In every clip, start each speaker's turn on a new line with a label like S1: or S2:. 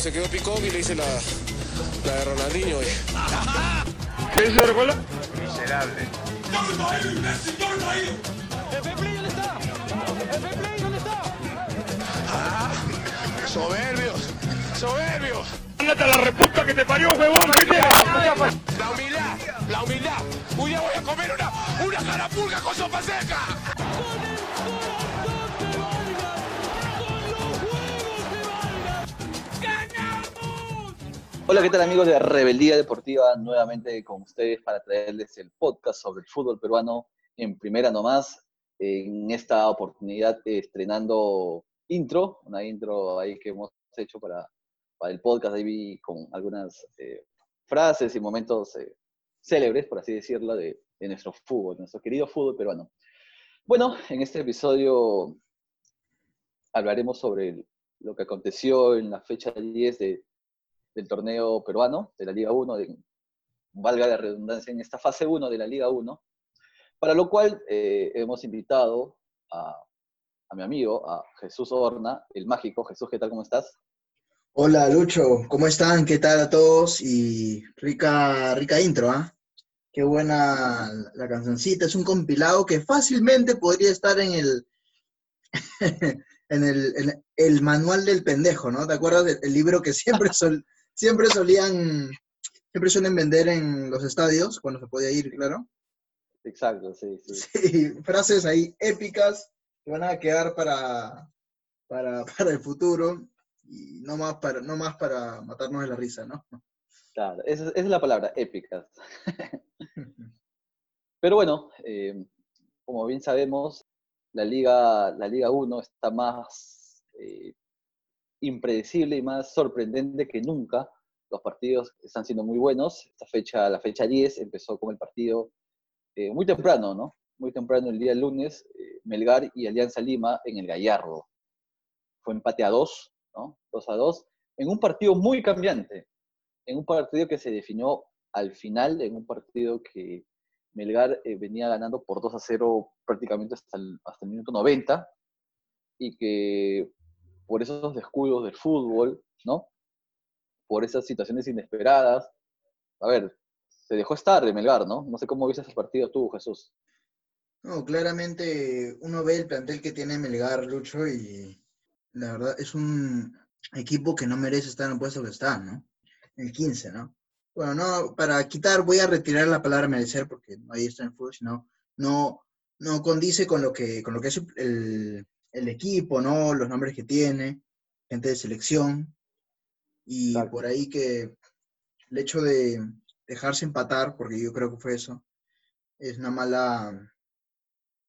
S1: se quedó picón y le hice la, la de Ronaldinho. Y...
S2: ¿Qué dice Recuela?
S3: Miserable.
S1: Soberbios, soberbios.
S2: ¡Ándate a la reputa que te parió, huevón! ¿Qué te
S1: La humildad, la humildad. Un día voy a comer una, una carapulga con sopa seca.
S4: Hola, ¿qué tal amigos de Rebeldía Deportiva? Nuevamente con ustedes para traerles el podcast sobre el fútbol peruano en primera nomás. En esta oportunidad eh, estrenando intro, una intro ahí que hemos hecho para, para el podcast, ahí con algunas eh, frases y momentos eh, célebres, por así decirlo, de, de nuestro fútbol, nuestro querido fútbol peruano. Bueno, en este episodio hablaremos sobre lo que aconteció en la fecha 10 de, del torneo peruano, de la Liga 1, de, valga la redundancia, en esta fase 1 de la Liga 1, para lo cual eh, hemos invitado a, a, mi amigo, a Jesús Horna, el mágico. Jesús, ¿qué tal? ¿Cómo estás?
S5: Hola Lucho, ¿cómo están? ¿Qué tal a todos? Y rica, rica intro, ¿ah? Qué buena la cancioncita, es un compilado que fácilmente podría estar en el, en el, en el manual del pendejo, ¿no? ¿Te acuerdas del el libro que siempre, sol, siempre solían, siempre suelen vender en los estadios, cuando se podía ir, claro?
S4: Exacto, sí, sí.
S5: Sí, frases ahí épicas que van a quedar para, para, para el futuro y no más para, no más para matarnos de la risa, ¿no?
S4: Claro, esa, esa es la palabra, épicas. Pero bueno, eh, como bien sabemos, la Liga, la Liga 1 está más eh, impredecible y más sorprendente que nunca. Los partidos están siendo muy buenos. Esta fecha, la fecha 10 empezó con el partido eh, muy temprano, ¿no? Muy temprano el día lunes, eh, Melgar y Alianza Lima en el Gallardo. Fue empate a 2, ¿no? 2 a 2, en un partido muy cambiante, en un partido que se definió al final, en un partido que Melgar eh, venía ganando por 2 a 0 prácticamente hasta el, minuto 90 y que por esos descuidos del fútbol, ¿no? Por esas situaciones inesperadas, a ver, se dejó estar de Melgar, ¿no? No sé cómo viste ese partido tú, Jesús.
S5: No, claramente uno ve el plantel que tiene Melgar, Lucho, y la verdad es un equipo que no merece estar en el puesto que está, ¿no? El 15, ¿no? Bueno, no, para quitar, voy a retirar la palabra merecer porque no ahí está en el fútbol, sino no, no condice con lo que, con lo que es el, el equipo, ¿no? Los nombres que tiene, gente de selección, y
S4: Exacto.
S5: por ahí que el hecho de dejarse empatar, porque yo creo que fue eso, es una mala,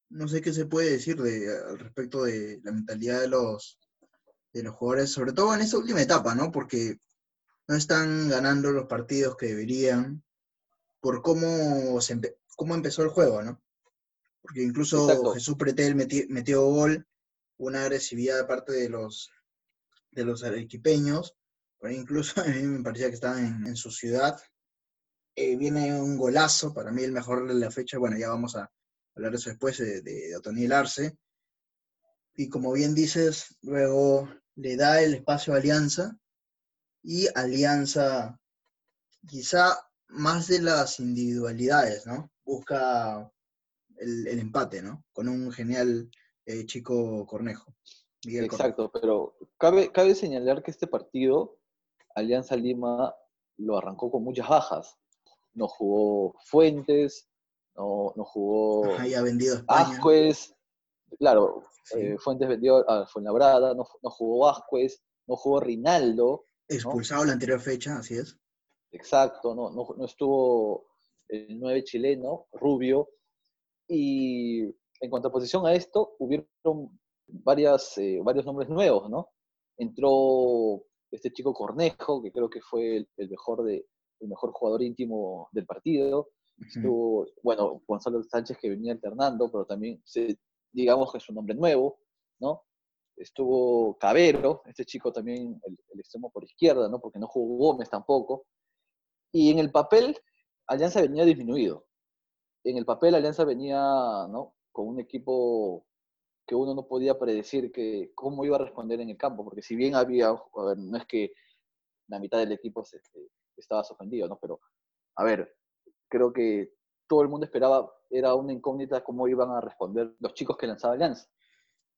S5: no sé qué se puede decir de, al respecto de la mentalidad de los, de los jugadores, sobre todo en esta última etapa, ¿no? Porque no están ganando los partidos que deberían por cómo, se empe- cómo empezó el juego, ¿no? Porque incluso
S4: Exacto.
S5: Jesús Pretel meti- metió gol, una agresividad de parte de los, de los arequipeños, incluso a mí me parecía que estaban en, su ciudad. Eh, viene un golazo, para mí el mejor de la fecha, bueno, ya vamos a hablar de eso después, de, de, Arce. Y como bien dices, luego le da el espacio a Alianza, y Alianza, quizá más de las individualidades, ¿no? Busca el empate, ¿no? Con un genial eh, chico Cornejo. Miguel Cornejo.
S4: Exacto, pero cabe, cabe señalar que este partido, Alianza Lima lo arrancó con muchas bajas. No jugó Fuentes, no, no jugó
S5: Ajá, ya vendido.
S4: Vázquez, claro,
S5: Sí.
S4: eh, Fuentes vendió a Fuenlabrada, no, no jugó Vázquez, no jugó Rinaldo,
S5: Expulsado la anterior fecha, así es.
S4: exacto, no, no, no estuvo el 9 chileno, Rubio, y en contraposición a esto, hubieron varias, eh, varios nombres nuevos, ¿no? Entró este chico Cornejo, que creo que fue el, el mejor, de, el mejor jugador íntimo del partido, estuvo, bueno, Gonzalo Sánchez que venía alternando, pero también se, digamos que es un nombre nuevo, ¿no? Estuvo Cabero, este chico también, el, el extremo por izquierda, ¿no? Porque no jugó Gómez tampoco. Y en el papel, Alianza venía disminuido. En el papel, Alianza venía, ¿no? Con un equipo que uno no podía predecir que, cómo iba a responder en el campo, porque si bien había, a ver, no es que la mitad del equipo se, estaba suspendido, ¿no? Pero, a ver, creo que todo el mundo esperaba, era una incógnita cómo iban a responder los chicos que lanzaba Alianza.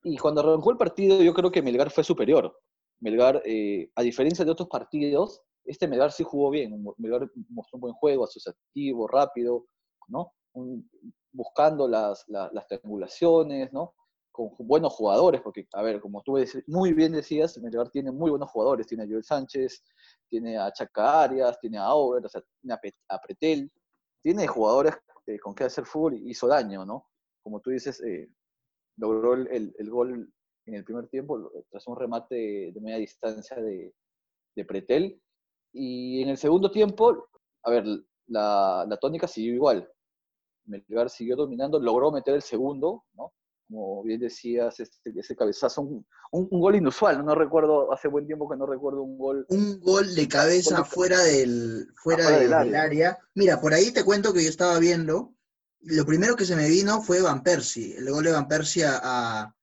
S4: Y cuando arrancó el partido, yo creo que Melgar fue superior. Melgar, eh, a diferencia de otros partidos, este Melgar sí jugó bien. Melgar mostró un buen juego, asociativo, rápido, ¿no? Buscando las, las, triangulaciones, ¿no? Con buenos jugadores, porque, a ver, como tú muy bien decías, Melgar tiene muy buenos jugadores. Tiene a Joel Sánchez, tiene a Chaca Arias, tiene a Over, o sea, tiene a, Pretel. Tiene jugadores eh, con que hacer fútbol y hizo daño, ¿no? Como tú dices, eh, logró el, el, gol en el primer tiempo tras un remate de media distancia de, de Pretel. Y en el segundo tiempo, a ver, la, la tónica siguió igual. Melgar siguió dominando, logró meter el segundo, ¿no? Como bien decías, este, ese cabezazo, un, un, gol inusual, ¿no? recuerdo, hace buen tiempo que no recuerdo un gol.
S5: Un gol de cabeza fuera del, fuera del, área. Mira, por ahí te cuento que yo estaba viendo, lo primero que se me vino fue Van Persie, el gol de Van Persie a,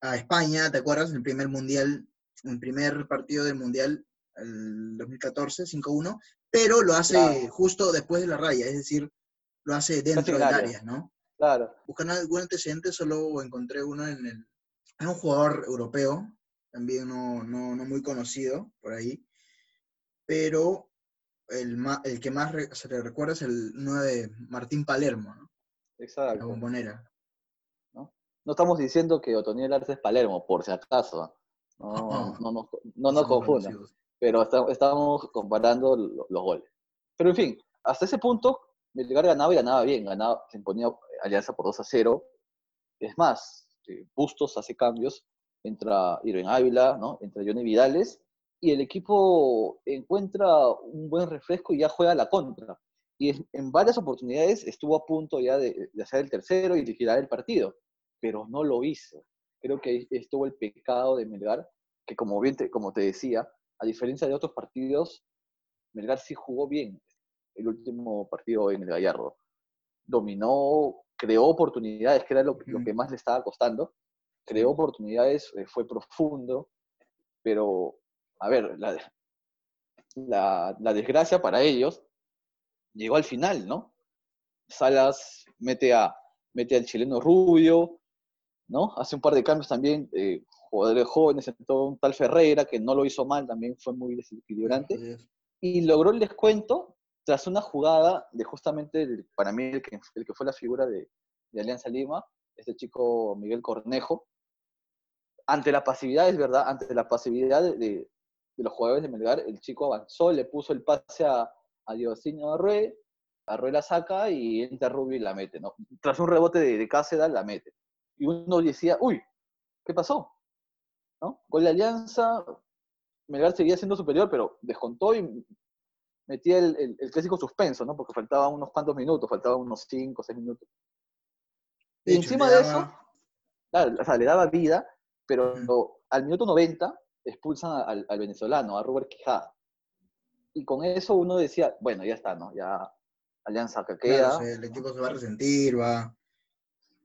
S5: a España, ¿te acuerdas? En el primer mundial, en el primer partido del mundial, el 2014, 5-1, pero lo hace justo después de la raya, es decir, lo hace dentro del área, ¿no?
S4: Claro.
S5: Buscando algún antecedente, solo encontré uno en el. Es un jugador europeo, también no, no, no muy conocido por ahí, pero el, el que más se le recuerda es el 9 Martín Palermo, ¿no?
S4: Exacto.
S5: La bombonera.
S4: ¿No? no estamos diciendo que Otoniel Arce es Palermo, por si acaso. No, no, no, no, no confundan. Pero estamos comparando los goles. Pero en fin, hasta ese punto Melgar ganaba y ganaba bien, ganaba, se imponía Alianza por 2 a 0. Es más, eh, Bustos hace cambios, entra Irving Ávila, ¿no? entra Johnny Vidales, y el equipo encuentra un buen refresco y ya juega la contra. Y en varias oportunidades estuvo a punto ya de, hacer el tercero y liquidar el partido, pero no lo hizo. Creo que estuvo el pecado de Melgar, que como bien como te decía, a diferencia de otros partidos, Melgar sí jugó bien, el último partido en el Gallardo. Dominó, creó oportunidades, que era lo, que más le estaba costando. Creó oportunidades, eh, fue profundo, pero, a ver, la, la, desgracia para ellos llegó al final, ¿no? Salas mete, a, mete al chileno Rubio, ¿no? Hace un par de cambios también, eh, jugadores jóvenes, todo un tal Ferreira, que no lo hizo mal, también fue muy desequilibrante, y logró el descuento tras una jugada de justamente, para mí, el que, el que fue la figura de, Alianza Lima, este chico Miguel Cornejo, ante la pasividad, es verdad, ante la pasividad de, los jugadores de Melgar, el chico avanzó, le puso el pase a, a Diosinho Arrué, Arrué la saca y entra Rubio y la mete, ¿no? Tras un rebote de, de Cáceres, la mete. Y uno decía, uy, ¿qué pasó? ¿No? Gol de Alianza, Melgar seguía siendo superior, pero descontó y metía el, el, clásico suspenso, ¿no? Porque faltaban unos cuantos minutos, faltaban unos 5 o 6 minutos. y encima de eso, o sea, le daba vida, pero al minuto 90 expulsan al, al, venezolano, a Robert Quijada. Y con eso uno decía, bueno, ya está, ¿no? Ya Alianza que queda.
S5: el equipo se va a resentir, va.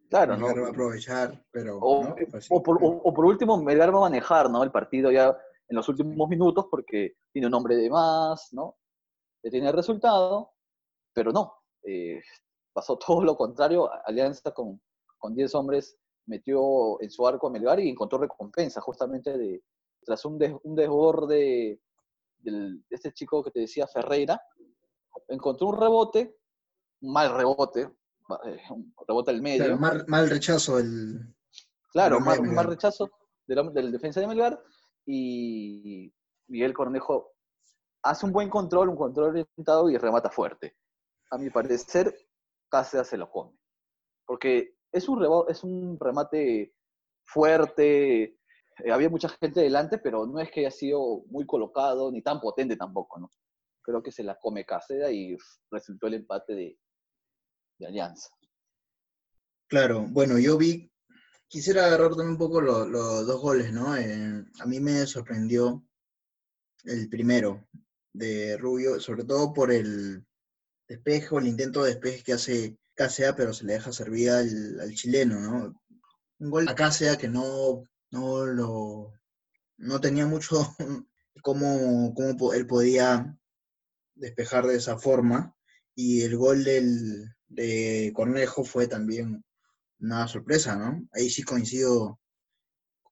S4: Claro, ¿no?
S5: va a aprovechar, pero.
S4: O, o, por, o, por, último, Melgar va a manejar, ¿no? El partido ya en los últimos minutos porque tiene un hombre de más, ¿no? Tiene el resultado, pero no. Eh, pasó todo lo contrario. Alianza con, con 10 hombres metió en su arco a Melgar y encontró recompensa justamente de, tras un, un desborde de este chico que te decía Ferreira, encontró un rebote, un mal rebote, eh, un rebote al medio.
S5: mal, rechazo el...
S4: Claro, mal, mal, rechazo del, del defensa de Melgar y Miguel Cornejo hace un buen control, un control orientado y remata fuerte. A mi parecer, Cáceres se lo come. Porque es un, es un remate fuerte, eh, había mucha gente delante, pero no es que haya sido muy colocado ni tan potente tampoco, ¿no? Creo que se la come Cáceres y resultó el empate de, Alianza.
S5: Claro, bueno, yo vi, quisiera agarrar también un poco los, dos goles, ¿no? Eh, a mí me sorprendió el primero, de Rubio, sobre todo por el despejo, el intento de despeje que hace Casea, pero se le deja servir al, chileno, ¿no? Un gol a Casea que no, no lo no tenía mucho cómo, cómo él podía despejar de esa forma. Y el gol del, de Cornejo fue también una sorpresa, ¿no? Ahí sí coincido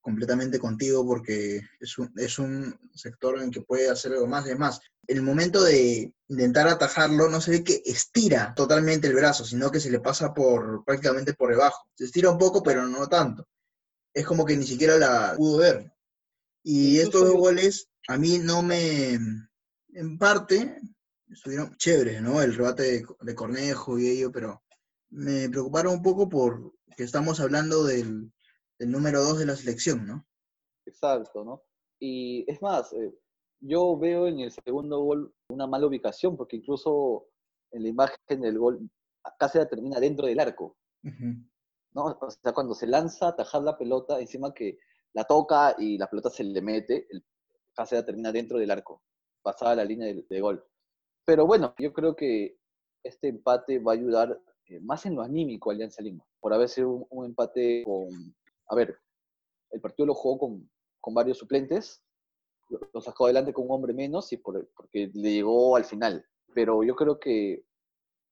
S5: completamente contigo porque es un, es un sector en que puede hacer algo más. Además, el momento de intentar atajarlo no se ve que estira totalmente el brazo, sino que se le pasa por prácticamente por debajo. Se estira un poco, pero no tanto. Es como que ni siquiera la pudo ver. Y estos dos goles a mí no me, en parte, estuvieron chéveres, ¿no? El rebate de, Cornejo y ello, pero me preocuparon un poco por que estamos hablando del, número dos de la selección, ¿no?
S4: Exacto, ¿no? Y es más, eh, yo veo en el segundo gol una mala ubicación, porque incluso en la imagen del gol Cáceres termina dentro del arco. ¿no? O sea, cuando se lanza a atajar la pelota, encima que la toca y la pelota se le mete, el Cáceres termina dentro del arco, pasada la línea de, gol. Pero bueno, yo creo que este empate va a ayudar eh, más en lo anímico a Alianza Lima, por haber sido un, empate con, a ver, el partido lo jugó con, con varios suplentes, lo sacó adelante con un hombre menos y por, porque le llegó al final. Pero yo creo que,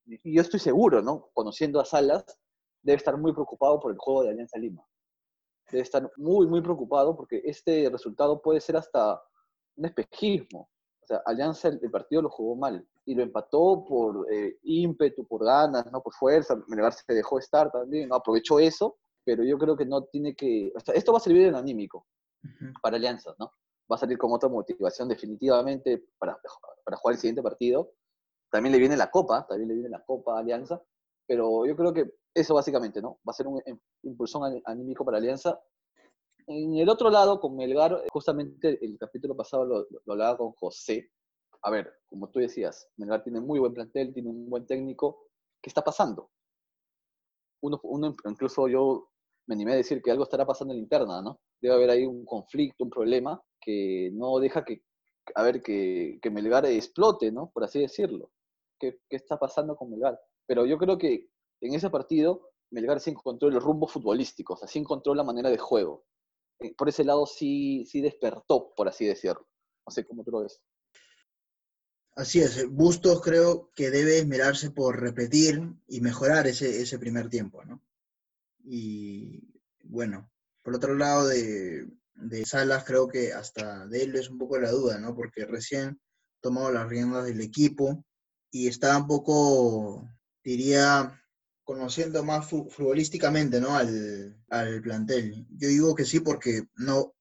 S4: y yo estoy seguro, ¿no? Conociendo a Salas, debe estar muy preocupado por el juego de Alianza Lima. Debe estar muy, muy preocupado porque este resultado puede ser hasta un espejismo. O sea, Alianza el, partido lo jugó mal y lo empató por eh, ímpetu, por ganas, ¿no? Por fuerza. Melgar se dejó estar también, ¿no? aprovechó eso, pero yo creo que no tiene que... O sea, esto va a servir en anímico para Alianza, ¿no? va a salir con otra motivación definitivamente para, para jugar el siguiente partido. También le viene la Copa, también le viene la Copa Alianza, pero yo creo que eso básicamente, ¿no? Va a ser un em, impulsón anímico para Alianza. En el otro lado, con Melgar, justamente el capítulo pasado lo, hablaba con José. A ver, como tú decías, Melgar tiene muy buen plantel, tiene un buen técnico. ¿Qué está pasando? Uno, uno, incluso yo me animé a decir que algo estará pasando en la interna, ¿no? Debe haber ahí un conflicto, un problema, que no deja que, a ver, que, que Melgar explote, ¿no? Por así decirlo. ¿Qué, ¿Qué, está pasando con Melgar? Pero yo creo que en ese partido Melgar sí encontró el rumbo futbolístico, o sea, sí encontró la manera de juego. Eh, por ese lado sí, sí despertó, por así decirlo. No sé cómo tú lo ves.
S5: Así es, Bustos creo que debe esmerarse por repetir y mejorar ese, ese primer tiempo, ¿no? Y bueno, por otro lado de, de Salas, creo que hasta de él es un poco la duda, ¿no? Porque recién tomado las riendas del equipo y está un poco, diría, conociendo más futbolísticamente, ¿no? Al, plantel. Yo digo que sí porque no,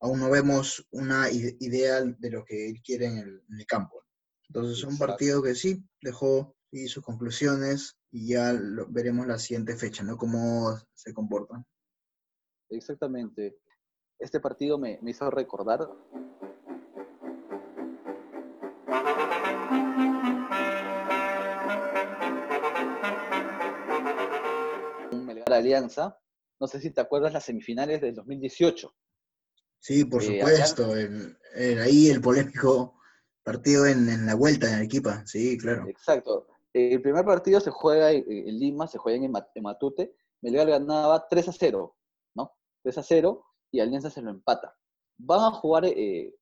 S5: aún no vemos una idea de lo que él quiere en el, campo. Entonces es un partido que sí dejó y sus conclusiones y ya veremos la siguiente fecha, ¿no? Cómo se comporta.
S4: Exactamente este partido me, hizo recordar Melgar Alianza. No sé si te acuerdas las semifinales del 2018.
S5: Sí, por eh, supuesto. El, ahí el polémico partido en, la vuelta en Arequipa. Sí, claro.
S4: Exacto. El primer partido se juega en, Lima, se juega en, Matute. Melgar ganaba 3 a 0, ¿no? 3 a 0 y Alianza se lo empata. Van a jugar eh,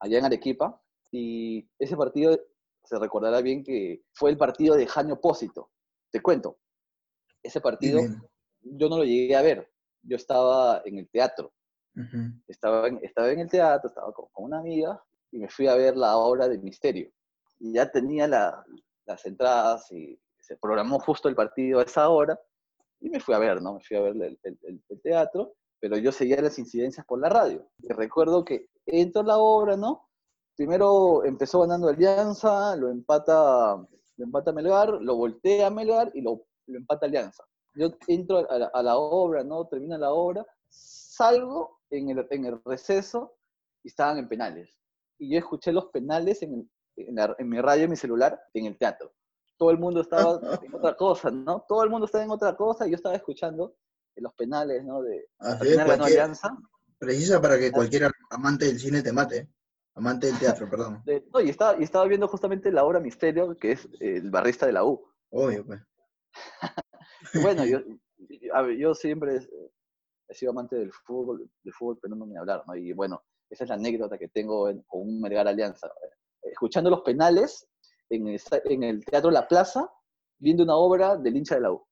S4: allá en Arequipa y ese partido se recordará bien que fue el partido de Jaño Pósito. Te cuento, ese partido yo no lo llegué a ver, yo estaba en el teatro. estaba, en, estaba en el teatro, estaba con, una amiga y me fui a ver la obra de Misterio. Y ya tenía las entradas y se programó justo el partido a esa hora y me fui a ver, ¿no? Me fui a ver el teatro pero yo seguía las incidencias por la radio. Y recuerdo que entró la obra, ¿no? Primero empezó ganando Alianza, lo empata, lo empata Melgar, lo voltea a Melgar y lo, lo empata Alianza. Yo entro a la, obra, ¿no? Termina la obra, salgo en el, en el receso y estaban en penales. Y yo escuché los penales en, en, mi radio, en mi celular, en el teatro. Todo el mundo estaba en otra cosa, ¿no? Todo el mundo estaba en otra cosa y yo estaba escuchando los penales, ¿no? De,
S5: Alianza. Precisa para que cualquier amante del cine te mate. Amante del teatro, perdón.
S4: no, y estaba, y estaba viendo justamente la obra Misterio, que es el barrista de la U.
S5: Obvio, pues.
S4: bueno, yo, yo siempre he sido amante del fútbol, del fútbol, pero no me hablar, ¿no? Y bueno, Esa es la anécdota que tengo con un Melgar Alianza. Escuchando los penales en el, en el Teatro La Plaza, viendo una obra del hincha de la U.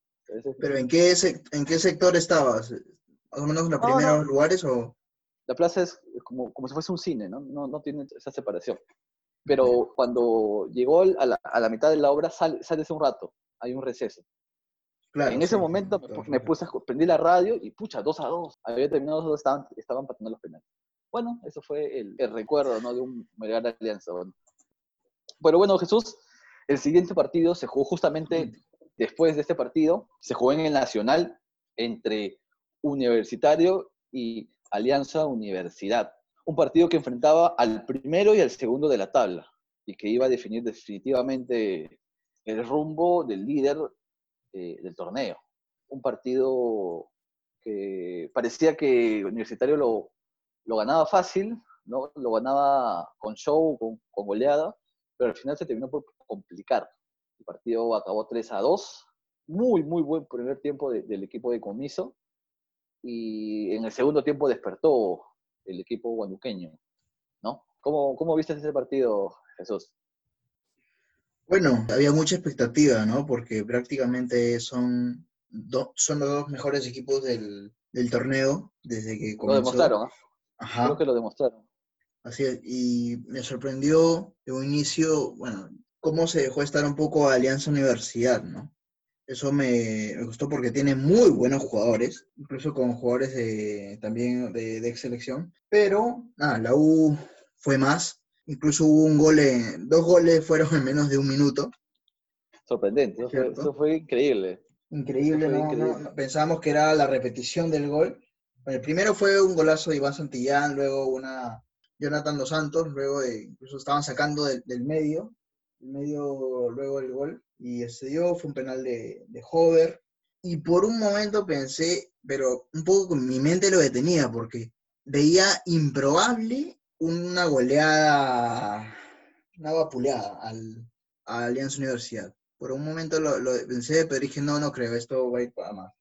S5: ¿Pero en qué, en qué sector estabas? ¿Más o menos en los primeros lugares o...?
S4: La plaza es como, como si fuese un cine, ¿no? No, no tiene esa separación. Pero cuando llegó a la, a la mitad de la obra, sale, sales un rato, hay un receso. Claro, en ese momento me, puse a prendí la radio y pucha, dos a dos. Había terminado dos, estaban, estaban pateando los penales. Bueno, eso fue el, el recuerdo ¿no? de un Melgar Alianza. Bueno. Pero bueno, Jesús, el siguiente partido se jugó justamente después de este partido, se jugó en el Nacional entre Universitario y Alianza Universidad. Un partido que enfrentaba al primero y al segundo de la tabla y que iba a definir definitivamente el rumbo del líder eh, del torneo. Un partido que parecía que Universitario lo, lo ganaba fácil, ¿no? lo ganaba con show, con, con goleada, pero al final se terminó por complicar. El partido acabó 3 a 2. Muy, muy buen primer tiempo del equipo de Comiso. Y en el segundo tiempo despertó el equipo guanuqueño. ¿no? ¿Cómo, cómo viste ese partido, Jesús?
S5: Bueno, había mucha expectativa, ¿no? Porque prácticamente son, son los dos mejores equipos del, torneo desde que comenzó.
S4: Lo demostraron, ¿eh? Ajá. Creo que lo demostraron.
S5: Así es, y me sorprendió de un inicio, bueno, cómo se dejó estar un poco a Alianza Universidad, ¿no? Eso me, gustó porque tiene muy buenos jugadores, incluso con jugadores de, también de, de ex selección. Pero, nada, la U fue más. Incluso hubo un gol, dos goles fueron en menos de un minuto.
S4: Sorprendente, eso fue, increíble.
S5: Increíble, ¿no? pensábamos que era la repetición del gol. el primero fue un golazo de Iván Santillán, luego una Jonathan Dos Santos, luego de, incluso estaban sacando del medio, medio luego el gol y se dio, fue un penal de, de Hover. Y por un momento pensé, pero un poco con mi mente lo detenía porque veía improbable una goleada, una vapuleada al, a Alianza Universidad. Por un momento lo, pensé, pero dije, no, no creo, esto va a ir para más.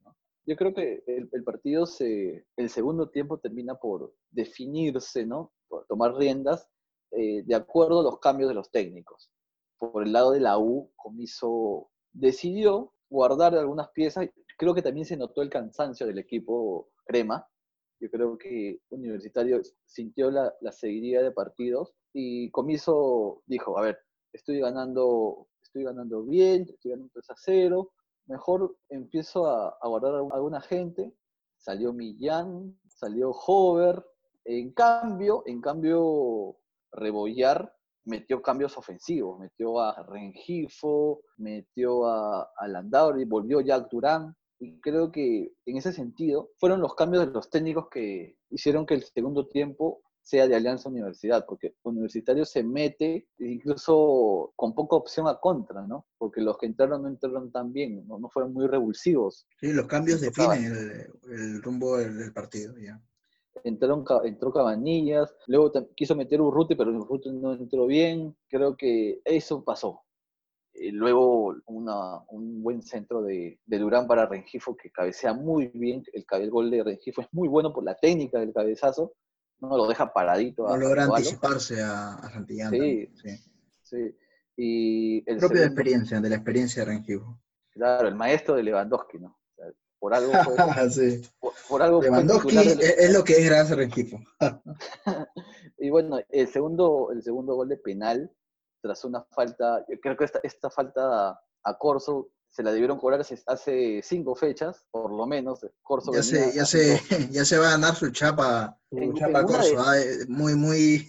S4: Yo creo que el, el, partido, se, el segundo tiempo termina por definirse, ¿no? Tomar riendas eh, de acuerdo a los cambios de los técnicos por el lado de la U, Comiso decidió guardar algunas piezas. Creo que también se notó el cansancio del equipo crema. Yo creo que Universitario sintió la, la seguidilla de partidos y Comiso dijo, a ver, estoy ganando, estoy ganando bien, estoy ganando 3 a 0, mejor empiezo a, a guardar a alguna gente. Salió Millán, salió Hover. En cambio, en cambio, Rebollar metió cambios ofensivos, metió a Rengifo, metió a, a y volvió Jack Durán. Y creo que en ese sentido fueron los cambios de los técnicos que hicieron que el segundo tiempo sea de Alianza Universidad, porque Universitario se mete incluso con poca opción a contra, ¿no? Porque los que entraron no entraron tan bien, no, fueron muy revulsivos.
S5: Sí, los cambios definen el, el rumbo del partido, ya
S4: entraron, entró Cabanillas, luego quiso meter Urruti, pero Urruti no entró bien. Creo que eso pasó. Y luego un buen centro de, Durán para Rengifo que cabecea muy bien. El, el, gol de Rengifo es muy bueno por la técnica del cabezazo. No lo deja paradito.
S5: No logra anticiparse a, a Santillán.
S4: Sí, sí. Y
S5: el Propia experiencia, de la experiencia de Rengifo.
S4: Claro, el maestro de Lewandowski, ¿no? Por algo
S5: sí. por, algo Lewandowski es, lo que es gracias al equipo.
S4: y bueno, el segundo, el segundo gol de penal, tras una falta, creo que esta, esta falta a Corso se la debieron cobrar hace cinco fechas, por lo menos. Corso
S5: ya, se, ya, se, ya se va a ganar su chapa, su chapa Corso. Ah, eh, muy, muy,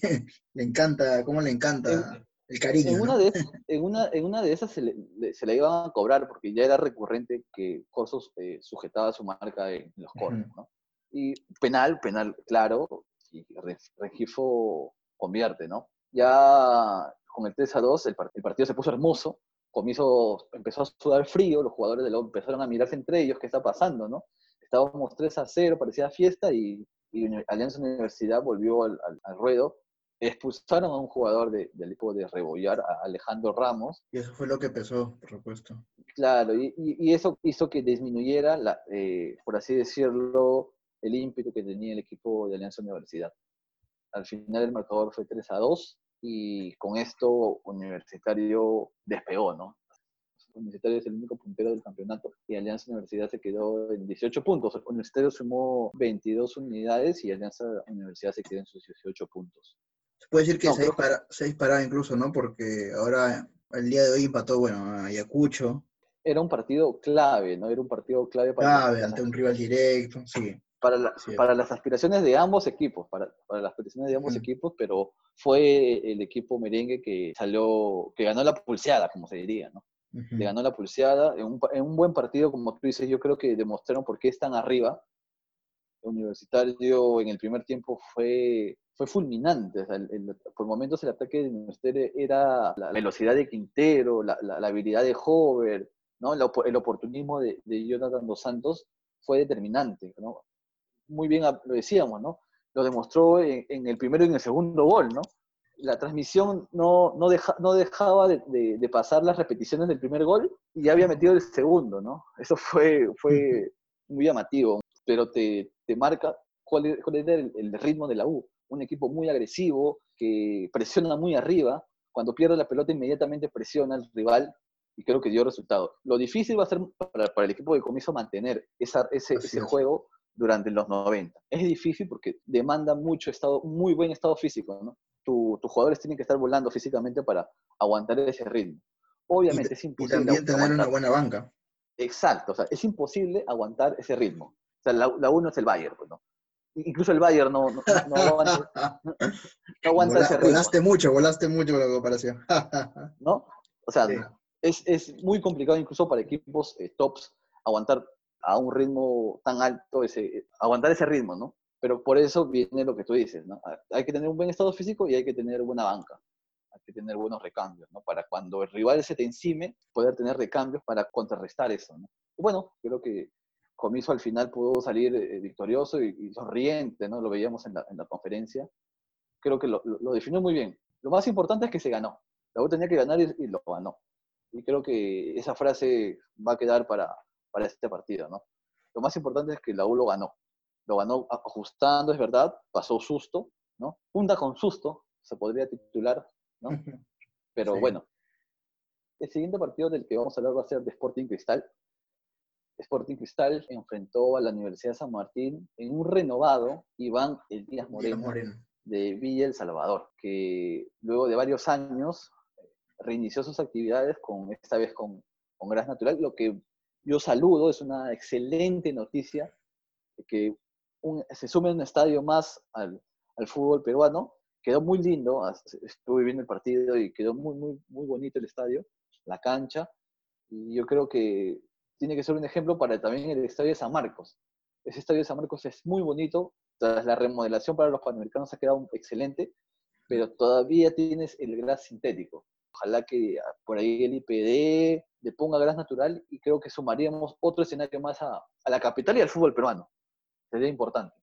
S5: le encanta, cómo le encanta. El cariño.
S4: En, una, de esas, en, una, en una de esas se, le, se iban a cobrar porque ya era recurrente que Corsos eh, sujetaba su marca en, los corners, ¿no? Y penal, penal, claro, y Regifo convierte, ¿no? Ya con el 3 a 2 el, partido se puso hermoso, Comiso empezó a sudar frío, los jugadores de la empezaron a mirarse entre ellos, ¿qué está pasando, no? Estábamos 3 a 0, parecía fiesta y, Alianza Universidad volvió al, al ruedo expulsaron a un jugador del equipo de Rebollar, a Alejandro Ramos.
S5: Y eso fue lo que pesó, por supuesto.
S4: Claro, y, eso hizo que disminuyera, la, eh, por así decirlo, el ímpetu que tenía el equipo de Alianza Universidad. Al final el marcador fue 3 a 2 y con esto Universitario despegó, ¿no? Universitario es el único puntero del campeonato y Alianza Universidad se quedó en 18 puntos. Universitario sumó 22 unidades y Alianza Universidad se quedó en sus 18 puntos.
S5: Puede decir que se, dispara, se disparaba incluso, ¿no? Porque ahora el día de hoy empató, bueno, Ayacucho.
S4: Era un partido clave, ¿no? Era un partido clave para...
S5: Clave, ante un rival directo, sí.
S4: Para, para las aspiraciones de ambos equipos, para, para las aspiraciones de ambos equipos, pero fue el equipo merengue que salió, que ganó la pulseada, como se diría, ¿no? Le ganó la pulseada en un, en un, buen partido, como tú dices, yo creo que demostraron por qué están arriba. El universitario en el primer tiempo fue, fue fulminante. por momentos el ataque de Universitario era la velocidad de Quintero, la, la, habilidad de Hover, ¿no? el, el oportunismo de, de, Jonathan Dos Santos fue determinante. ¿no? Muy bien lo decíamos, ¿no? Lo demostró en, en el primero y en el segundo gol, ¿no? la transmisión no, no, deja, no dejaba de, de, pasar las repeticiones del primer gol y ya había metido el segundo, ¿no? Eso fue, fue muy llamativo, pero te, te marca cuál, cuál el, el, ritmo de la U. Un equipo muy agresivo, que presiona muy arriba, cuando pierde la pelota inmediatamente presiona al rival y creo que dio resultado. Lo difícil va a ser para, para el equipo de comiso mantener esa, ese, ese juego durante los 90. Es difícil porque demanda mucho estado, muy buen estado físico, ¿no? tus jugadores tienen que estar volando físicamente para aguantar ese ritmo. Obviamente es imposible.
S5: Y también tener una buena banca.
S4: Exacto, o sea, es imposible aguantar ese ritmo. O sea, la, la uno es el Bayern, pues, ¿no? Incluso el Bayern no, no, no, aguanta, no aguanta ese ritmo.
S5: Volaste mucho, volaste mucho con la comparación.
S4: ¿No? O sea, sí. es, es, muy complicado incluso para equipos eh, tops aguantar a un ritmo tan alto, ese, aguantar ese ritmo, ¿no? Pero por eso viene lo que tú dices, ¿no? Hay que tener un buen estado físico y hay que tener buena banca. Hay que tener buenos recambios, ¿no? Para cuando el rival se te encime, poder tener recambios para contrarrestar eso, ¿no? Y bueno, creo que Comiso al final pudo salir eh, victorioso y, y, sonriente, ¿no? Lo veíamos en la, en la conferencia. Creo que lo, lo, lo, definió muy bien. Lo más importante es que se ganó. La U tenía que ganar y, y, lo ganó. Y creo que esa frase va a quedar para, para este partido, ¿no? Lo más importante es que la U lo ganó lo ganó ajustando, es verdad, pasó susto, ¿no? Punta con susto, se podría titular, ¿no? Pero sí. bueno, el siguiente partido del que vamos a hablar va a ser de Sporting Cristal. Sporting Cristal enfrentó a la Universidad de San Martín en un renovado Iván Elías Moreno, Moreno, de Villa El Salvador, que luego de varios años reinició sus actividades con esta vez con, con gas natural, lo que yo saludo, es una excelente noticia que un, se sume un estadio más al, al, fútbol peruano. Quedó muy lindo, estuve viendo el partido y quedó muy, muy, muy bonito el estadio, la cancha. Y yo creo que tiene que ser un ejemplo para también el estadio de San Marcos. Ese estadio de San Marcos es muy bonito, tras la remodelación para los panamericanos ha quedado excelente, pero todavía tienes el gras sintético. Ojalá que por ahí el IPD le ponga gras natural y creo que sumaríamos otro escenario más a, la capital y al fútbol peruano sería importante.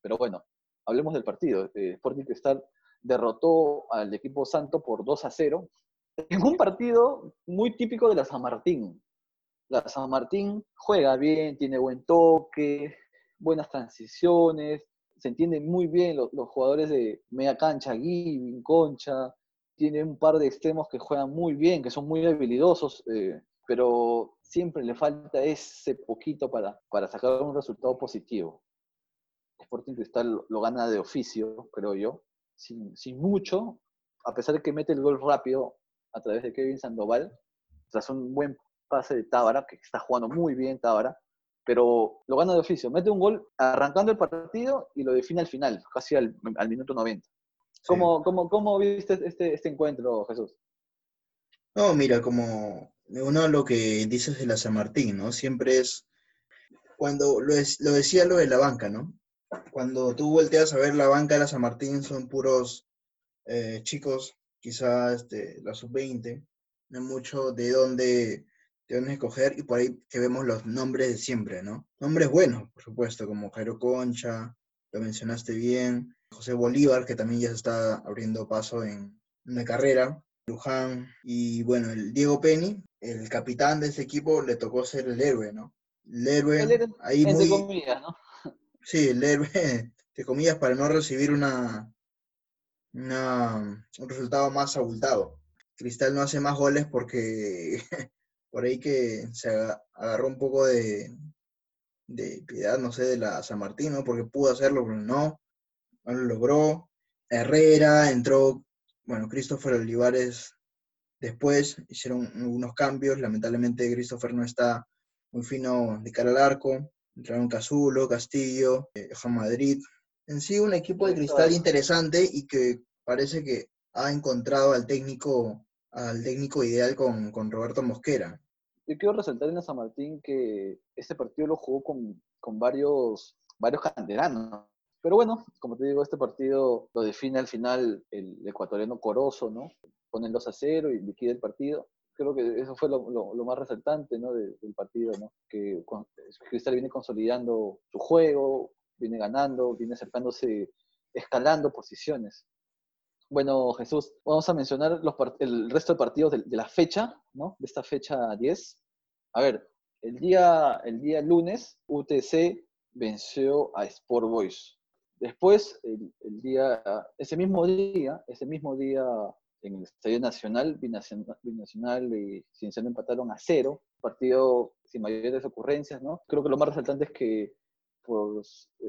S4: Pero bueno, hablemos del partido. Eh, Sporting Cristal derrotó al equipo Santo por 2 a 0 en un partido muy típico de la San Martín. La San Martín juega bien, tiene buen toque, buenas transiciones, se entienden muy bien los, los jugadores de media cancha, Giving, Concha, tiene un par de extremos que juegan muy bien, que son muy habilidosos, eh, pero siempre le falta ese poquito para, para sacar un resultado positivo. Sporting Cristal lo gana de oficio, creo yo, sin, sin, mucho, a pesar de que mete el gol rápido a través de Kevin Sandoval, tras un buen pase de Tábara, que está jugando muy bien Tábara, pero lo gana de oficio. Mete un gol arrancando el partido y lo define al final, casi al, al minuto 90. ¿Cómo, sí. ¿cómo, ¿Cómo, viste este, este encuentro, Jesús?
S5: No, mira, como uno lo que dices de la San Martín, ¿no? Siempre es, cuando lo, es, lo decía lo de la banca, ¿no? cuando tú volteas a ver la banca de la San Martín, son puros eh, chicos, quizás este, la sub-20, no mucho de dónde, de dónde escoger, y por ahí que vemos los nombres de siempre, ¿no? Nombres buenos, por supuesto, como Jairo Concha, lo mencionaste bien, José Bolívar, que también ya se está abriendo paso en una carrera, Luján, y bueno, el Diego Penny, el capitán de ese equipo, le tocó ser el héroe, ¿no? El héroe,
S4: el héroe
S5: ahí muy...
S4: Comida, ¿no?
S5: Sí, el héroe, de comillas, para no recibir una, un resultado más abultado. Cristal no hace más goles porque por ahí que se agarró un poco de, de piedad, no sé, de la San Martín, ¿no? Porque pudo hacerlo, pero no, no lo logró. Herrera entró, bueno, Christopher Olivares después hicieron unos cambios, lamentablemente Christopher no está muy fino de cara al arco, entraron Cazulo, Castillo, eh, Juan Madrid, en sí un equipo de cristal interesante y que parece que ha encontrado al técnico, al técnico ideal con, con Roberto Mosquera.
S4: Yo quiero resaltar en San Martín que este partido lo jugó con, con varios, varios canteranos. Pero bueno, como te digo, este partido lo define al final el ecuatoriano Corozo, ¿no? Ponen 2 a 0 y liquida el partido. Creo que eso fue lo, más resaltante ¿no? del, partido, ¿no? Que Cristal viene consolidando su juego, viene ganando, viene acercándose, escalando posiciones. Bueno, Jesús, vamos a mencionar el resto de partidos de, la fecha, ¿no? De esta fecha 10. A ver, el día, el día lunes, UTC venció a Sport Boys. Después, el, día, ese mismo día, ese mismo día en el Estadio Nacional, Binacional, Binacional y Cienciano empataron a cero, partido sin mayores ocurrencias, ¿no? Creo que lo más resaltante es que por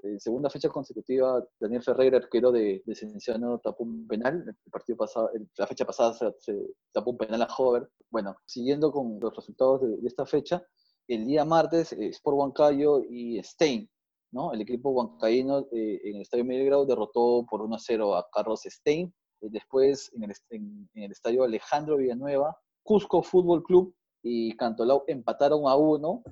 S4: eh, segunda fecha consecutiva, Daniel Ferreira, arquero de, de Cienciano, tapó un penal. El partido pasado, la fecha pasada se, tapó un penal a Hover. Bueno, siguiendo con los resultados de, esta fecha, el día martes, eh, Sport Huancayo y Stein, ¿no? El equipo huancaíno eh, en el Estadio Miguel derrotó por 1-0 a Carlos Stein. después, en el, en el Estadio Alejandro Villanueva, Cusco Fútbol Club y Cantolao empataron a uno,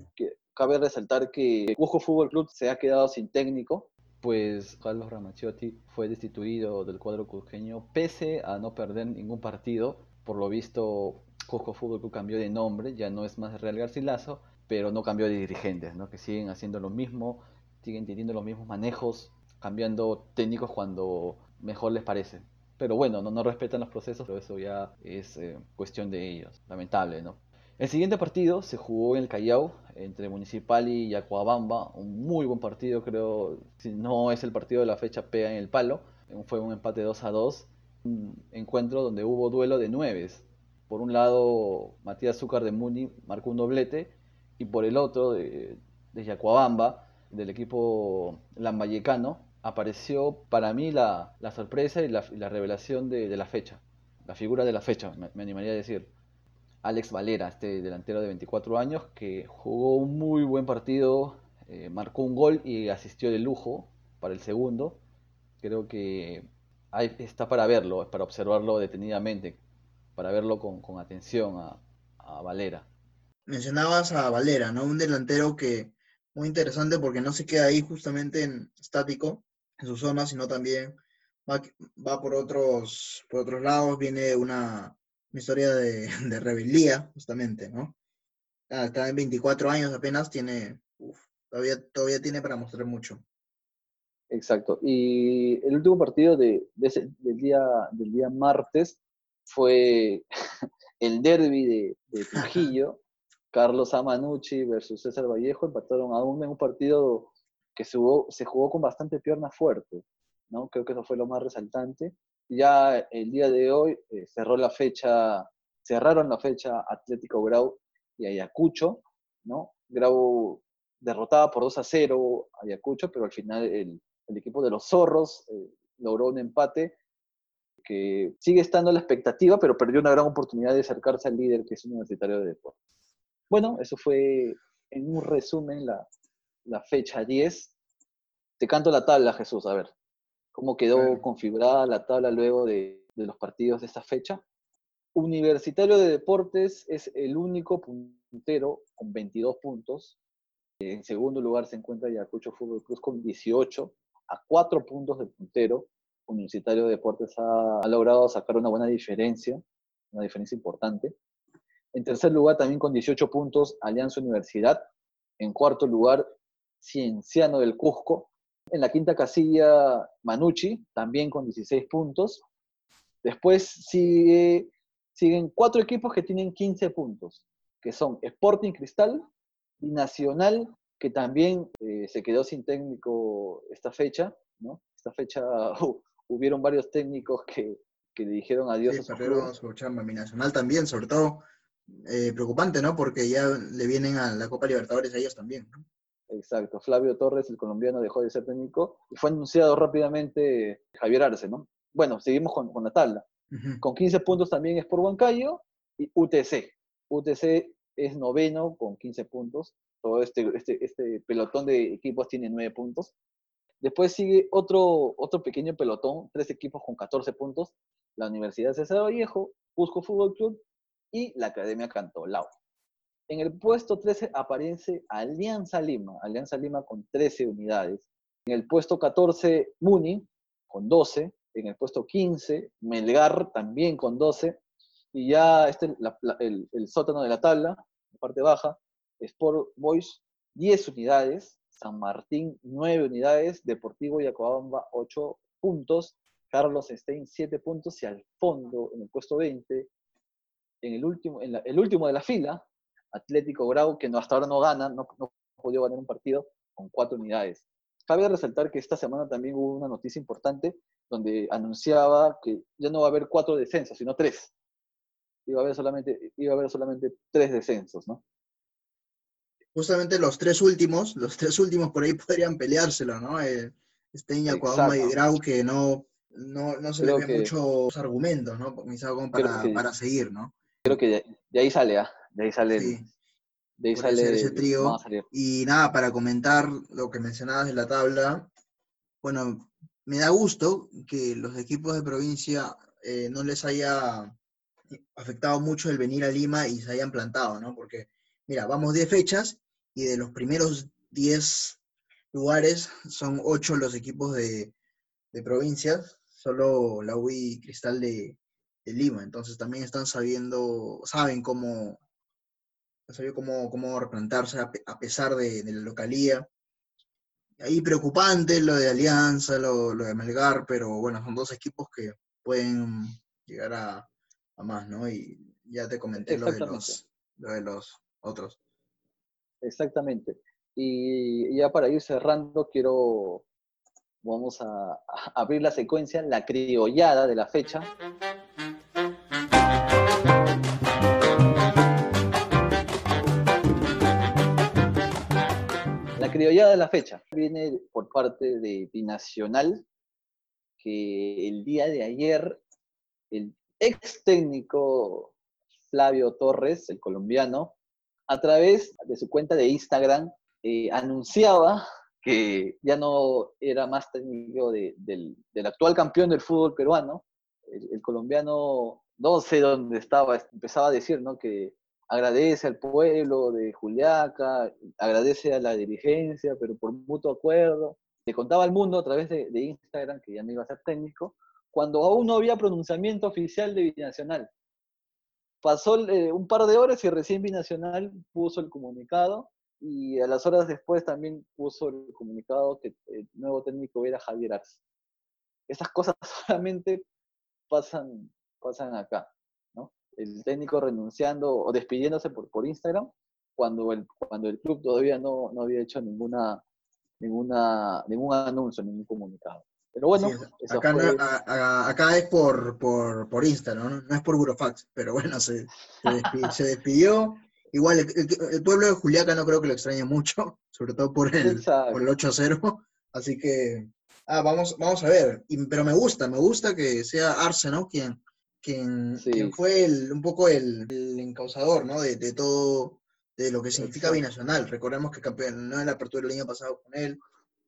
S4: Cabe resaltar que Cusco Fútbol Club se ha quedado sin técnico, pues Carlos Ramaciotti fue destituido del cuadro cusqueño pese a no perder ningún partido. Por lo visto, Cusco Fútbol Club cambió de nombre, ya no es más Real Garcilaso, pero no cambió de dirigentes, ¿no? que siguen haciendo lo mismo, siguen teniendo los mismos manejos, cambiando técnicos cuando mejor les parece. Pero bueno, no, no respetan los procesos, pero eso ya es eh, cuestión de ellos. Lamentable, ¿no? El siguiente partido se jugó en el Callao entre Municipal y Acuabamba, un muy buen partido, creo, si no es el partido de la fecha, pega en el palo. Fue un empate 2 a 2, un encuentro donde hubo duelo de nueves. Por un lado, Matías Zúcar de Muni marcó un doblete y por el otro, de, de Yacuabamba, del equipo lambayecano, apareció para mí la, sorpresa y la, revelación de, la fecha, la figura de la fecha, me animaría a decir. Alex Valera, este delantero de 24 años, que jugó un muy buen partido, eh, marcó un gol y asistió de lujo para el segundo. Creo que está para verlo, para observarlo detenidamente, para verlo con, atención a, Valera.
S5: Mencionabas a Valera, ¿no? Un delantero que muy interesante porque no se queda ahí justamente en estático en su zona, sino también va, va por otros por otros lados, viene una una historia de, de rebeldía, justamente, ¿no? Ah, está en 24 años apenas, tiene, todavía, todavía tiene para mostrar mucho.
S4: Exacto. Y el último partido de, del, día, del día martes fue el derby de, de Trujillo. Carlos Amanucci versus César Vallejo empataron a uno en un partido que se jugó, se jugó con bastante pierna fuerte. ¿no? Creo que eso fue lo más resaltante ya el día de hoy eh, cerró la fecha, cerraron la fecha Atlético Grau y Ayacucho, ¿no? Grau derrotaba por 2 a 0 a Ayacucho, pero al final el, equipo de los zorros eh, logró un empate que sigue estando la expectativa, pero perdió una gran oportunidad de acercarse al líder, que es Universitario de Deportes. Bueno, eso fue en un resumen la, la fecha 10. Te canto la tabla, Jesús, a ver cómo quedó configurada la tabla luego de, los partidos de esta fecha. Universitario de Deportes es el único puntero con 22 puntos. En segundo lugar se encuentra Ayacucho Fútbol Cruz con 18, a 4 puntos de puntero. Universitario de Deportes ha, logrado sacar una buena diferencia, una diferencia importante. En tercer lugar, también con 18 puntos, Alianza Universidad. En cuarto lugar, Cienciano del Cusco en la quinta casilla, Manucci, también con 16 puntos. Después sigue, siguen cuatro equipos que tienen 15 puntos, que son Sporting Cristal y Nacional, que también eh, se quedó sin técnico esta fecha, ¿no? Esta fecha hubieron varios técnicos que, que le dijeron adiós
S5: Sí,
S4: a clubes.
S5: su chamba. Binacional también, sobre todo eh, preocupante, ¿no? Porque ya le vienen a la Copa Libertadores a ellos también. ¿no?
S4: Exacto, Flavio Torres, el colombiano, dejó de ser técnico y fue anunciado rápidamente Javier Arce, ¿no? Bueno, seguimos con, con la tabla. Con 15 puntos también es por Huancayo y UTC. UTC es noveno con 15 puntos. Todo este, este, este pelotón de equipos tiene 9 puntos. Después sigue otro, otro pequeño pelotón, tres equipos con 14 puntos. La Universidad César Vallejo, Cusco Fútbol Club y la Academia Cantolao. En el puesto 13 aparece Alianza Lima, Alianza Lima con 13 unidades. En el puesto 14, Muni con 12. En el puesto 15, Melgar también con 12. Y ya este, la- el, sótano de la tabla, la parte baja, Sport Boys 10 unidades, San Martín 9 unidades, Deportivo Yacobamba 8 puntos, Carlos Stein 7 puntos y al fondo, en el puesto 20, en el último, en el último de la fila, Atlético Grau, que no, hasta ahora no gana, no, no podido ganar un partido, con 4 unidades. Cabe resaltar que esta semana también hubo una noticia importante donde anunciaba que ya no va a haber cuatro descensos, sino tres. Iba a haber solamente, iba a haber solamente tres descensos, ¿no?
S5: Justamente los tres últimos, los tres últimos por ahí podrían peleárselo, ¿no? Eh, Coahuila y. Grau, que no, no, no se
S4: Creo
S5: les ve
S4: que-
S5: muchos argumentos, ¿no? Para,
S4: que-
S5: para seguir, ¿no?
S4: Creo que de, de ahí sale, ¿ah? De ahí sale, el-
S5: Sí.
S4: de ahí sale,
S5: ese trío. Y nada, para comentar lo que mencionabas de la tabla, bueno, me da gusto que los equipos de provincia eh, no les haya afectado mucho el venir a Lima y se hayan plantado, ¿no? Porque, mira, vamos 10 fechas y de los primeros 10 lugares son 8 los equipos de, de provincias, solo la UI Cristal de, de Lima, entonces también están sabiendo, saben cómo, sabido cómo, cómo replantarse a, pe- a pesar de, de la localía. Ahí preocupante lo de Alianza, lo, lo de Melgar, pero bueno, son dos equipos que pueden llegar a, a más, ¿no? Y ya te comenté lo de los, lo de los otros.
S4: Exactamente. Y ya para ir cerrando, quiero, vamos a, a abrir la secuencia, la criollada de la fecha. La criollada de la fecha viene por parte de Binacional, que el día de ayer el ex técnico Flavio Torres, el colombiano, a través de su cuenta de Instagram, eh, anunciaba que ya no era más técnico de- del, del actual campeón del fútbol peruano, el, el colombiano, no sé dónde estaba, empezaba a decir ¿no? que agradece al pueblo de Juliaca, agradece a la dirigencia, pero por mutuo acuerdo. Le contaba al mundo a través de, Instagram que ya no iba a ser técnico, cuando aún no había pronunciamiento oficial de Binacional. Pasó eh, un par de horas y recién Binacional puso el comunicado y a las horas después también puso el comunicado que el nuevo técnico era Javier Arce. Esas cosas solamente pasan, pasan acá. El técnico renunciando o despidiéndose por, por Instagram cuando el, cuando el club todavía no, no había hecho ninguna, ninguna, ningún anuncio, ningún comunicado. Pero bueno,
S5: Sí, acá, no- a- a- acá es por, por, por Instagram, ¿no? no es por Burofax, pero bueno, se, se, despi- se despidió. Igual el, el- el pueblo de Juliaca no creo que lo extrañe mucho, sobre todo por el, por el 8-0. Así que, ah, vamos, vamos a ver. Y- pero me gusta, me gusta que sea Arce, ¿no? Quien, quien,
S4: Sí.
S5: quien fue el, un poco el, el encausador, ¿no? De, de todo, de lo que significa
S4: Exacto.
S5: binacional. Recordemos que campeón, no en la apertura del año pasado con él,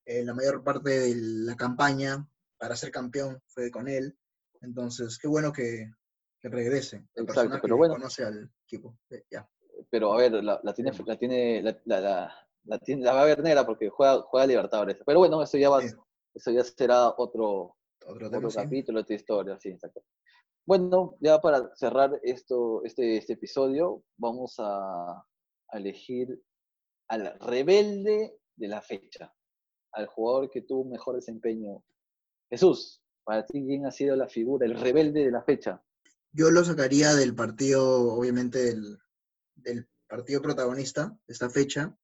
S5: eh, la mayor parte de la campaña para ser campeón fue con él. Entonces, qué bueno que, que regrese. La
S4: Exacto, pero
S5: que
S4: bueno.
S5: conoce al equipo. Eh, ya.
S4: pero a ver, la, la tiene, la tiene, la, la, la- tiene, la va a ver negra porque juega, juega Libertadores. Pero bueno, eso ya va,
S5: Sí.
S4: eso ya será otro,
S5: Otro tema,
S4: otro capítulo, otra historia, sí, exacto. Bueno, ya para cerrar esto, este, este episodio, vamos a, elegir al rebelde de la fecha, al jugador que tuvo mejor desempeño. Jesús, para ti, ¿quién ha sido la figura, el rebelde de la fecha?
S5: Yo lo sacaría del partido, obviamente, del, del partido protagonista de esta fecha.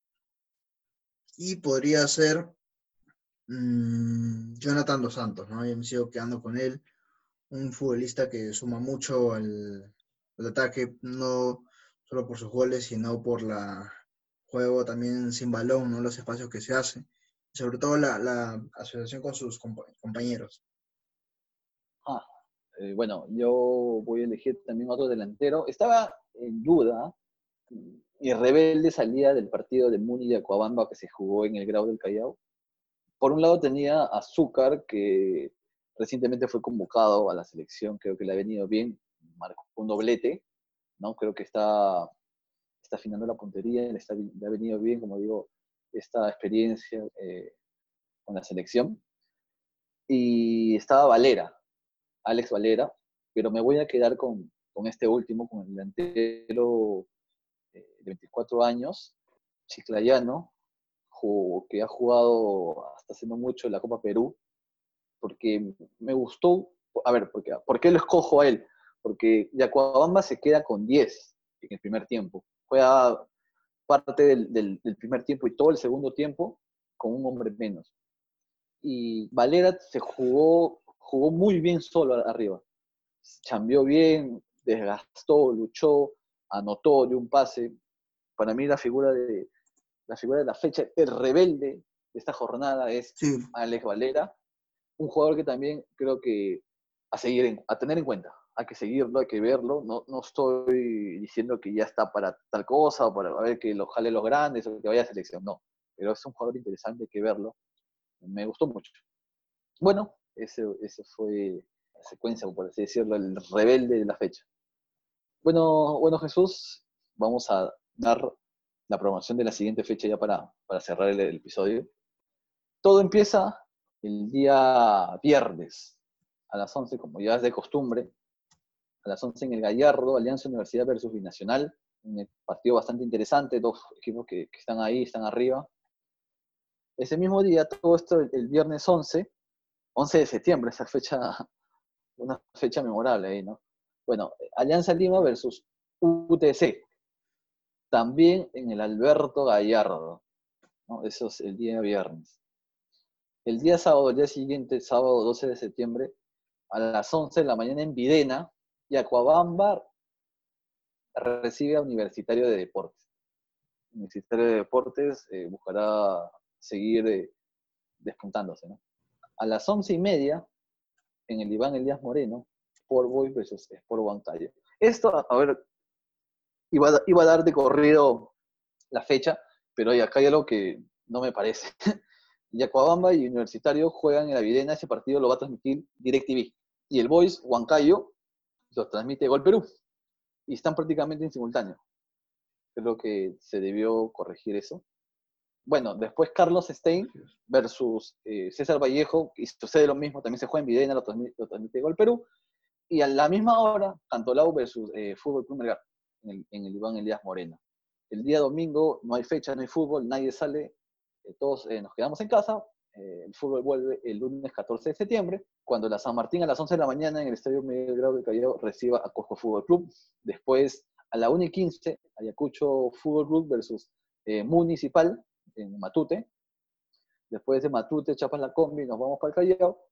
S5: Y podría ser mm, Jonathan Dos Santos, ¿no? Yo me sigo quedando con él. Un futbolista que suma mucho al, ataque, no solo por sus goles, sino por la juego también sin balón, ¿no? Los espacios que se hace. Sobre todo la, la asociación con sus compa- compañeros.
S4: Ah, eh, bueno, yo voy a elegir también otro delantero. Estaba en duda y Rebelde salía del partido de Muni y Acuabamba que se jugó en el Grau del Callao. Por un lado tenía Azúcar, que recientemente fue convocado a la selección, creo que le ha venido bien, marcó un doblete, ¿no? Creo que está, está afinando la puntería, le, ha venido bien, como digo, esta experiencia eh, con la selección. Y estaba Valera, Alex Valera, pero me voy a quedar con, con este último, con el delantero eh, de 24 años, chiclayano, que ha jugado hasta hace mucho en la Copa Perú, porque me gustó, a ver, porque, ¿por qué lo escojo a él? Porque Yacuabamba se queda con 10 en el primer tiempo, juega parte del, del- del primer tiempo y todo el segundo tiempo con un hombre menos. Y Valera se jugó, jugó muy bien solo arriba. Chambeó bien, desgastó, luchó, anotó de un pase. Para mí la figura de la figura de la fecha, el rebelde de esta jornada es
S5: Sí,
S4: Alex Valera, un jugador que también creo que a seguir, en- a tener en cuenta. Hay que seguirlo, hay que verlo. No, no estoy diciendo que ya está para tal cosa, o para ver que lo jale los grandes o que vaya a selección, no. Pero es un jugador interesante, hay que verlo. Me gustó mucho. Bueno, ese, ese fue la secuencia, por así decirlo, el rebelde de la fecha. Bueno, bueno Jesús, vamos a dar la promoción de la siguiente fecha ya para, para cerrar el episodio. Todo empieza el día viernes a las 11, como ya es de costumbre, a las 11 en el Gallardo, Alianza Universidad versus Binacional, un partido bastante interesante, dos equipos que, están ahí, están arriba. Ese mismo día, todo esto el, el viernes 11, 11 de septiembre, esa fecha, una fecha memorable ahí, ¿no? Bueno, Alianza Lima versus UTC, también en el Alberto Gallardo, ¿no? Eso es el día viernes. El día sábado, el día siguiente, sábado 12 de septiembre, a las 11 de la mañana en Videna, y Acuabamba recibe a Universitario de Deportes. Universitario de Deportes eh, buscará seguir eh, despuntándose. ¿no? A las 11 y media, en el Iván Elías Moreno, Sport Boy versus Sport Huancayo. Esto, a ver, iba a, iba a dar de corrido la fecha, pero hay acá hay algo que no me parece. Yacuabamba y Universitario juegan en la Videna, ese partido lo va a transmitir DirecTV. Y el Boys, Huancayo, lo transmite Gol Perú. Y están prácticamente en simultáneo. Creo que se debió corregir eso. Bueno, después Carlos Stein versus eh, César Vallejo, y sucede lo mismo, también se juega en Videna, lo transmite, lo transmite Gol Perú. Y a la misma hora, Cantolao versus eh, Fútbol Club Melgar, en el, en el Iván Elías Moreno. El día domingo no hay fecha, no hay fútbol, nadie sale, todos eh, nos quedamos en casa. eh, el fútbol vuelve el lunes 14 de septiembre, cuando la San Martín a las 11 de la mañana en el Estadio Miguel Grau de Callao reciba a Cusco Fútbol Club. Después, a la 1 y 15, Ayacucho Fútbol Club versus eh, Municipal en Matute. Después de Matute, Chapas la Combi, nos vamos para el Callao.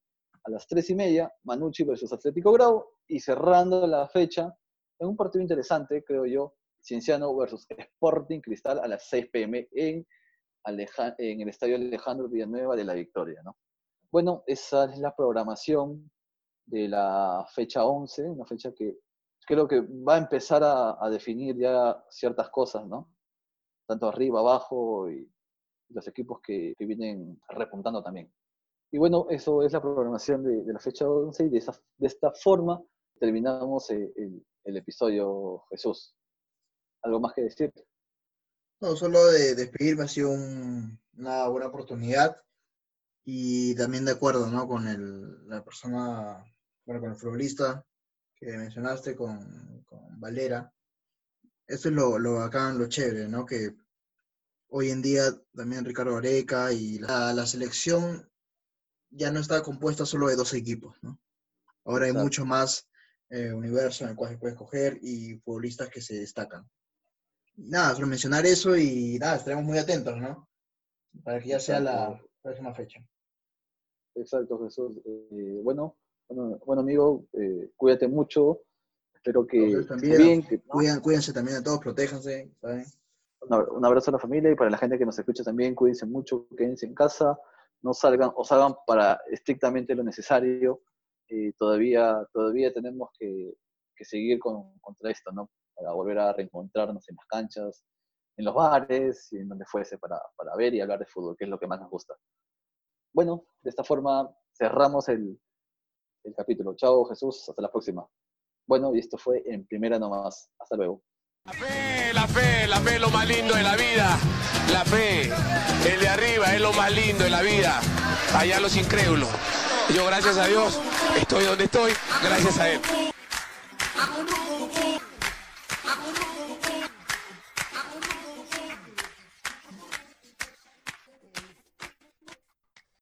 S4: A las 3 y media, Manucci versus Atlético Grau. Y cerrando la fecha, en un partido interesante, creo yo, Cienciano versus Sporting Cristal a las 6 pm en, Aleja- en el Estadio Alejandro Villanueva de la Victoria. ¿no? Bueno, esa es la programación de la fecha 11, una fecha que creo que va a empezar a, definir ya ciertas cosas, ¿no? Tanto arriba, abajo y los equipos que, vienen repuntando también. Y bueno, eso es la programación de, la fecha 11 y de, esta forma terminamos eh, el episodio Jesús. ¿Algo más que decir?
S5: No, solo de despedirme ha sido un- una buena oportunidad y también de acuerdo, ¿no? Con el, la persona, bueno, con el futbolista que mencionaste, con, con Valera. Eso es lo, lo bacán, lo chévere, ¿no? Que hoy en día también Ricardo Areca y la, la selección ya no está compuesta solo de dos equipos, ¿no? Ahora hay
S4: Exacto.
S5: mucho más eh, universo en el cual se puede escoger y futbolistas que se destacan. Nada, solo mencionar eso y nada, estaremos muy atentos, ¿no? Para que ya sea la próxima fecha.
S4: exacto, Jesús. Eh, bueno, bueno, bueno, amigo, eh, cuídate mucho. Espero que
S5: también.
S4: bien. que-
S5: cuídense también a todos, protéjanse, ¿saben?
S4: un abrazo a la familia y para la gente que nos escucha también, cuídense mucho, quédense en casa, no salgan o salgan para estrictamente lo necesario. Eh, todavía, todavía tenemos que, que seguir con, contra esto, ¿no? Para volver a reencontrarnos en las canchas, en los bares y en donde fuese para, para ver y hablar de fútbol, que es lo que más nos gusta. Bueno, de esta forma cerramos el, el capítulo. Chao Jesús, hasta la próxima. Bueno, y esto fue en primera nomás. Hasta luego.
S1: La fe, la fe, la fe es lo más lindo de la vida. La fe, el de arriba es lo más lindo de la vida. Allá los incrédulos. Yo, gracias a Dios, estoy donde estoy, gracias a Él.